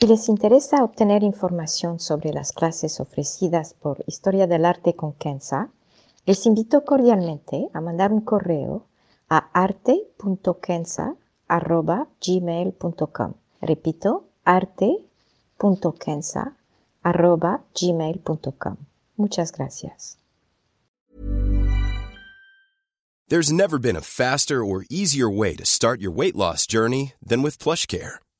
Si les interesa obtener información sobre las clases ofrecidas por Historia del Arte con Kenza, les invito cordialmente a mandar un correo a arte.kenza.gmail.com. Repito, arte.kenza.gmail.com. Muchas gracias. There's never been a faster or easier way to start your weight loss journey than with PlushCare.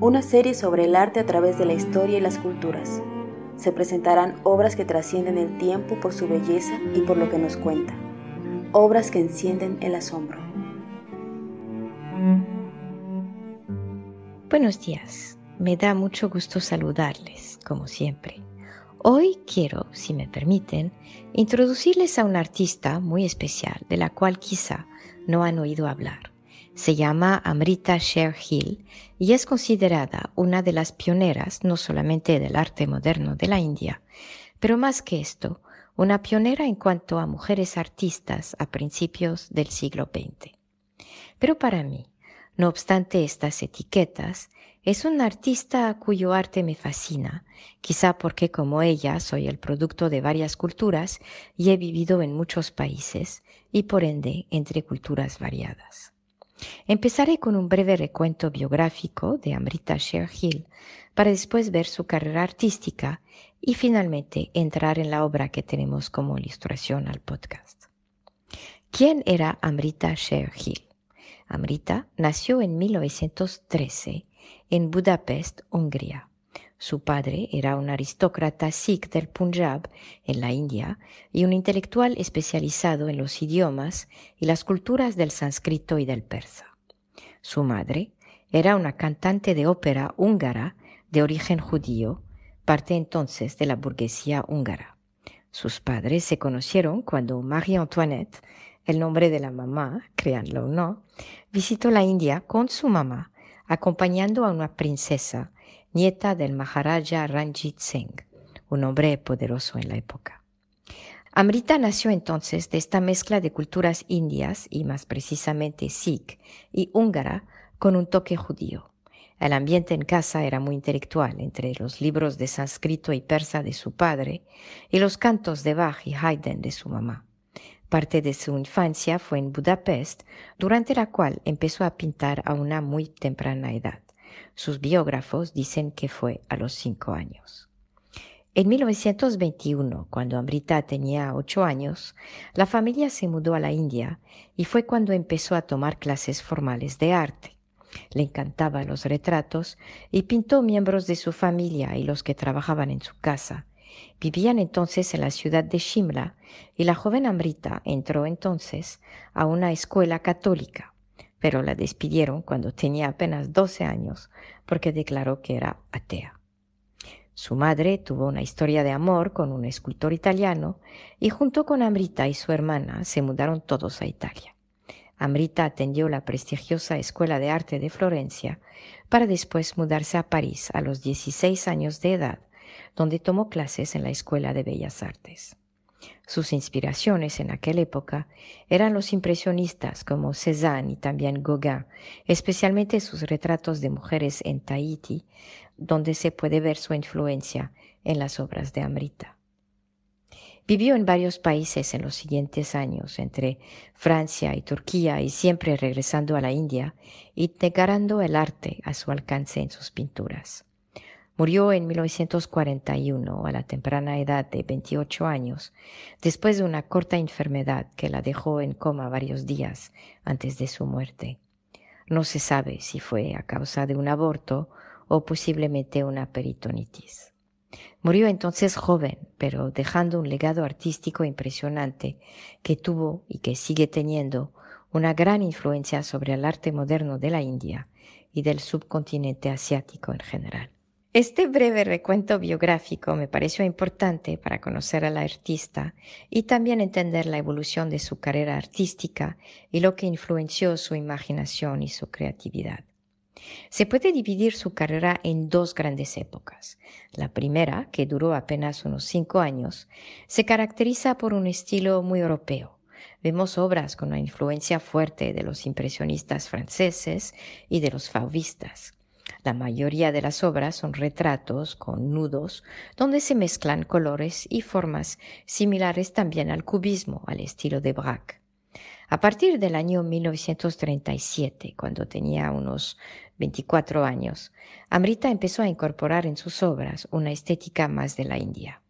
Una serie sobre el arte a través de la historia y las culturas. Se presentarán obras que trascienden el tiempo por su belleza y por lo que nos cuenta. Obras que encienden el asombro. Buenos días. Me da mucho gusto saludarles, como siempre. Hoy quiero, si me permiten, introducirles a una artista muy especial de la cual quizá no han oído hablar. Se llama Amrita Sher Hill y es considerada una de las pioneras no solamente del arte moderno de la India, pero más que esto, una pionera en cuanto a mujeres artistas a principios del siglo XX. Pero para mí, no obstante estas etiquetas, es una artista cuyo arte me fascina, quizá porque como ella soy el producto de varias culturas y he vivido en muchos países y por ende entre culturas variadas. Empezaré con un breve recuento biográfico de Amrita Sher Hill para después ver su carrera artística y finalmente entrar en la obra que tenemos como ilustración al podcast. ¿Quién era Amrita Sher Hill? Amrita nació en 1913 en Budapest, Hungría. Su padre era un aristócrata sikh del Punjab, en la India, y un intelectual especializado en los idiomas y las culturas del sánscrito y del persa. Su madre era una cantante de ópera húngara de origen judío, parte entonces de la burguesía húngara. Sus padres se conocieron cuando Marie Antoinette, el nombre de la mamá, créanlo o no, visitó la India con su mamá, acompañando a una princesa nieta del Maharaja Ranjit Singh, un hombre poderoso en la época. Amrita nació entonces de esta mezcla de culturas indias y más precisamente sikh y húngara con un toque judío. El ambiente en casa era muy intelectual entre los libros de sánscrito y persa de su padre y los cantos de Bach y Haydn de su mamá. Parte de su infancia fue en Budapest, durante la cual empezó a pintar a una muy temprana edad. Sus biógrafos dicen que fue a los cinco años. En 1921, cuando Amrita tenía ocho años, la familia se mudó a la India y fue cuando empezó a tomar clases formales de arte. Le encantaban los retratos y pintó miembros de su familia y los que trabajaban en su casa. Vivían entonces en la ciudad de Shimla y la joven Amrita entró entonces a una escuela católica pero la despidieron cuando tenía apenas 12 años porque declaró que era atea. Su madre tuvo una historia de amor con un escultor italiano y junto con Amrita y su hermana se mudaron todos a Italia. Amrita atendió la prestigiosa Escuela de Arte de Florencia para después mudarse a París a los 16 años de edad, donde tomó clases en la Escuela de Bellas Artes. Sus inspiraciones en aquella época eran los impresionistas como Cézanne y también Gauguin, especialmente sus retratos de mujeres en Tahiti, donde se puede ver su influencia en las obras de Amrita. Vivió en varios países en los siguientes años, entre Francia y Turquía, y siempre regresando a la India, integrando el arte a su alcance en sus pinturas. Murió en 1941 a la temprana edad de 28 años, después de una corta enfermedad que la dejó en coma varios días antes de su muerte. No se sabe si fue a causa de un aborto o posiblemente una peritonitis. Murió entonces joven, pero dejando un legado artístico impresionante que tuvo y que sigue teniendo una gran influencia sobre el arte moderno de la India y del subcontinente asiático en general. Este breve recuento biográfico me pareció importante para conocer a la artista y también entender la evolución de su carrera artística y lo que influenció su imaginación y su creatividad. Se puede dividir su carrera en dos grandes épocas. La primera, que duró apenas unos cinco años, se caracteriza por un estilo muy europeo. Vemos obras con una influencia fuerte de los impresionistas franceses y de los fauvistas. La mayoría de las obras son retratos con nudos donde se mezclan colores y formas similares también al cubismo, al estilo de Braque. A partir del año 1937, cuando tenía unos 24 años, Amrita empezó a incorporar en sus obras una estética más de la India.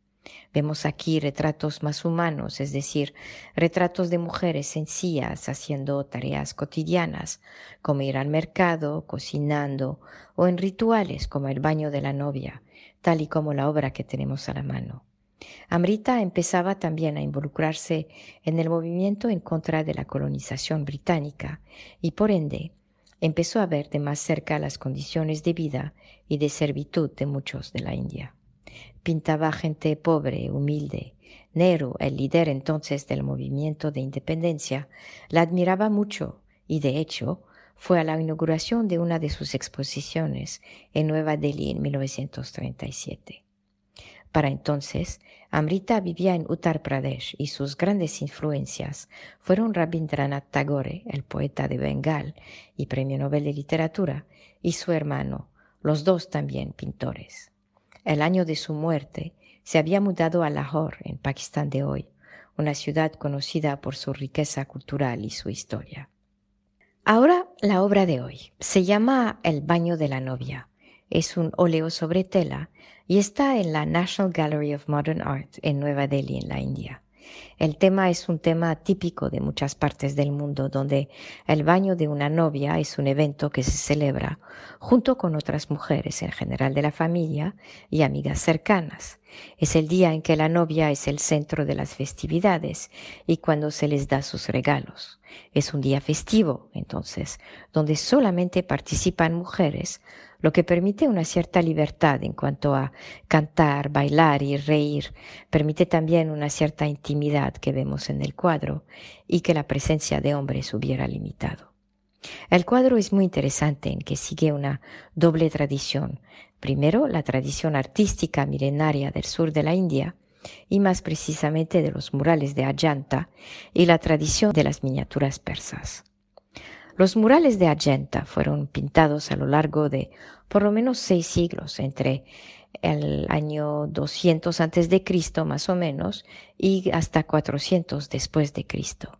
Vemos aquí retratos más humanos, es decir, retratos de mujeres sencillas haciendo tareas cotidianas, como ir al mercado, cocinando, o en rituales como el baño de la novia, tal y como la obra que tenemos a la mano. Amrita empezaba también a involucrarse en el movimiento en contra de la colonización británica y por ende empezó a ver de más cerca las condiciones de vida y de servitud de muchos de la India pintaba gente pobre, humilde. Nehru, el líder entonces del movimiento de independencia, la admiraba mucho y de hecho fue a la inauguración de una de sus exposiciones en Nueva Delhi en 1937. Para entonces, Amrita vivía en Uttar Pradesh y sus grandes influencias fueron Rabindranath Tagore, el poeta de Bengal y premio Nobel de Literatura, y su hermano, los dos también pintores el año de su muerte, se había mudado a Lahore, en Pakistán de hoy, una ciudad conocida por su riqueza cultural y su historia. Ahora la obra de hoy se llama El baño de la novia. Es un óleo sobre tela y está en la National Gallery of Modern Art en Nueva Delhi, en la India. El tema es un tema típico de muchas partes del mundo, donde el baño de una novia es un evento que se celebra junto con otras mujeres, en general de la familia y amigas cercanas. Es el día en que la novia es el centro de las festividades y cuando se les da sus regalos. Es un día festivo, entonces, donde solamente participan mujeres, lo que permite una cierta libertad en cuanto a cantar, bailar y reír. Permite también una cierta intimidad que vemos en el cuadro y que la presencia de hombres hubiera limitado. El cuadro es muy interesante en que sigue una doble tradición. Primero, la tradición artística milenaria del sur de la India, y más precisamente de los murales de Ajanta y la tradición de las miniaturas persas. Los murales de Argenta fueron pintados a lo largo de por lo menos seis siglos, entre el año 200 antes de Cristo más o menos y hasta 400 después de Cristo.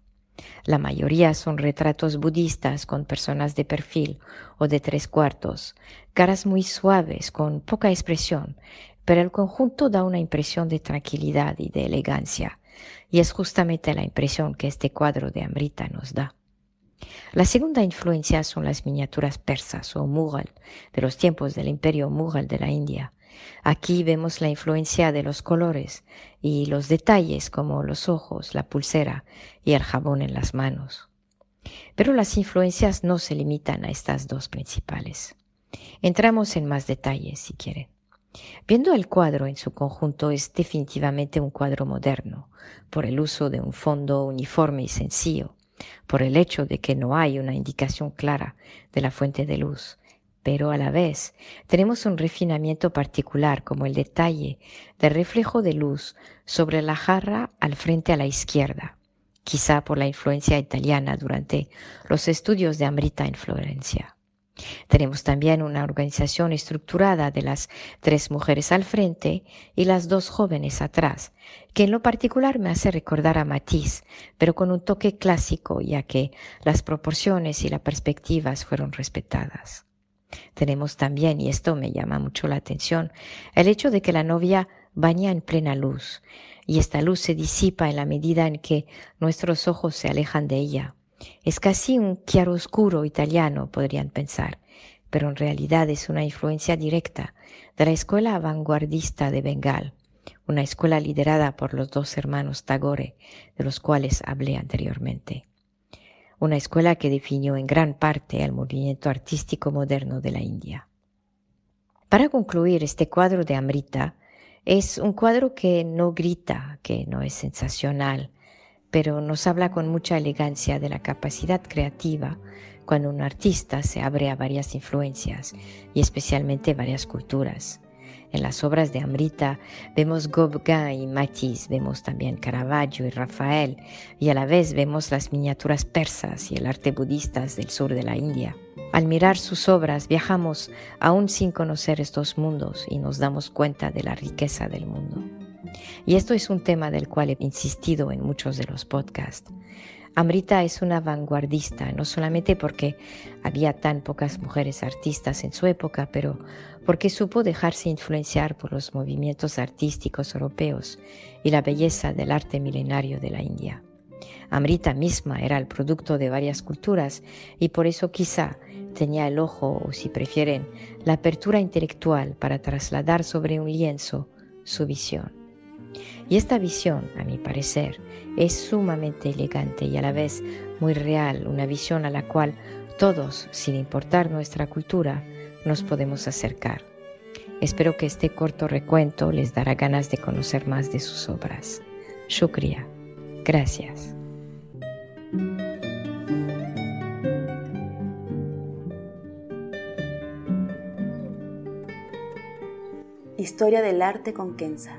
La mayoría son retratos budistas con personas de perfil o de tres cuartos, caras muy suaves con poca expresión, pero el conjunto da una impresión de tranquilidad y de elegancia, y es justamente la impresión que este cuadro de Amrita nos da. La segunda influencia son las miniaturas persas o mughal de los tiempos del imperio mughal de la India. Aquí vemos la influencia de los colores y los detalles como los ojos, la pulsera y el jabón en las manos. Pero las influencias no se limitan a estas dos principales. Entramos en más detalles si quieren. Viendo el cuadro en su conjunto es definitivamente un cuadro moderno, por el uso de un fondo uniforme y sencillo, por el hecho de que no hay una indicación clara de la fuente de luz, pero a la vez tenemos un refinamiento particular como el detalle del reflejo de luz sobre la jarra al frente a la izquierda, quizá por la influencia italiana durante los estudios de Amrita en Florencia. Tenemos también una organización estructurada de las tres mujeres al frente y las dos jóvenes atrás, que en lo particular me hace recordar a Matisse, pero con un toque clásico, ya que las proporciones y las perspectivas fueron respetadas. Tenemos también, y esto me llama mucho la atención, el hecho de que la novia baña en plena luz, y esta luz se disipa en la medida en que nuestros ojos se alejan de ella. Es casi un chiaroscuro italiano, podrían pensar, pero en realidad es una influencia directa de la escuela vanguardista de Bengal, una escuela liderada por los dos hermanos Tagore, de los cuales hablé anteriormente. una escuela que definió en gran parte el movimiento artístico moderno de la India. Para concluir, este cuadro de Amrita es un cuadro que no grita, que no es sensacional, pero nos habla con mucha elegancia de la capacidad creativa cuando un artista se abre a varias influencias y especialmente varias culturas. En las obras de Amrita vemos Gauguin y Matisse, vemos también Caravaggio y Rafael, y a la vez vemos las miniaturas persas y el arte budistas del sur de la India. Al mirar sus obras viajamos aún sin conocer estos mundos y nos damos cuenta de la riqueza del mundo. Y esto es un tema del cual he insistido en muchos de los podcasts. Amrita es una vanguardista, no solamente porque había tan pocas mujeres artistas en su época, pero porque supo dejarse influenciar por los movimientos artísticos europeos y la belleza del arte milenario de la India. Amrita misma era el producto de varias culturas y por eso quizá tenía el ojo, o si prefieren, la apertura intelectual para trasladar sobre un lienzo su visión. Y esta visión, a mi parecer, es sumamente elegante y a la vez muy real, una visión a la cual todos, sin importar nuestra cultura, nos podemos acercar. Espero que este corto recuento les dará ganas de conocer más de sus obras. Shukriya. Gracias. Historia del arte con Kenza.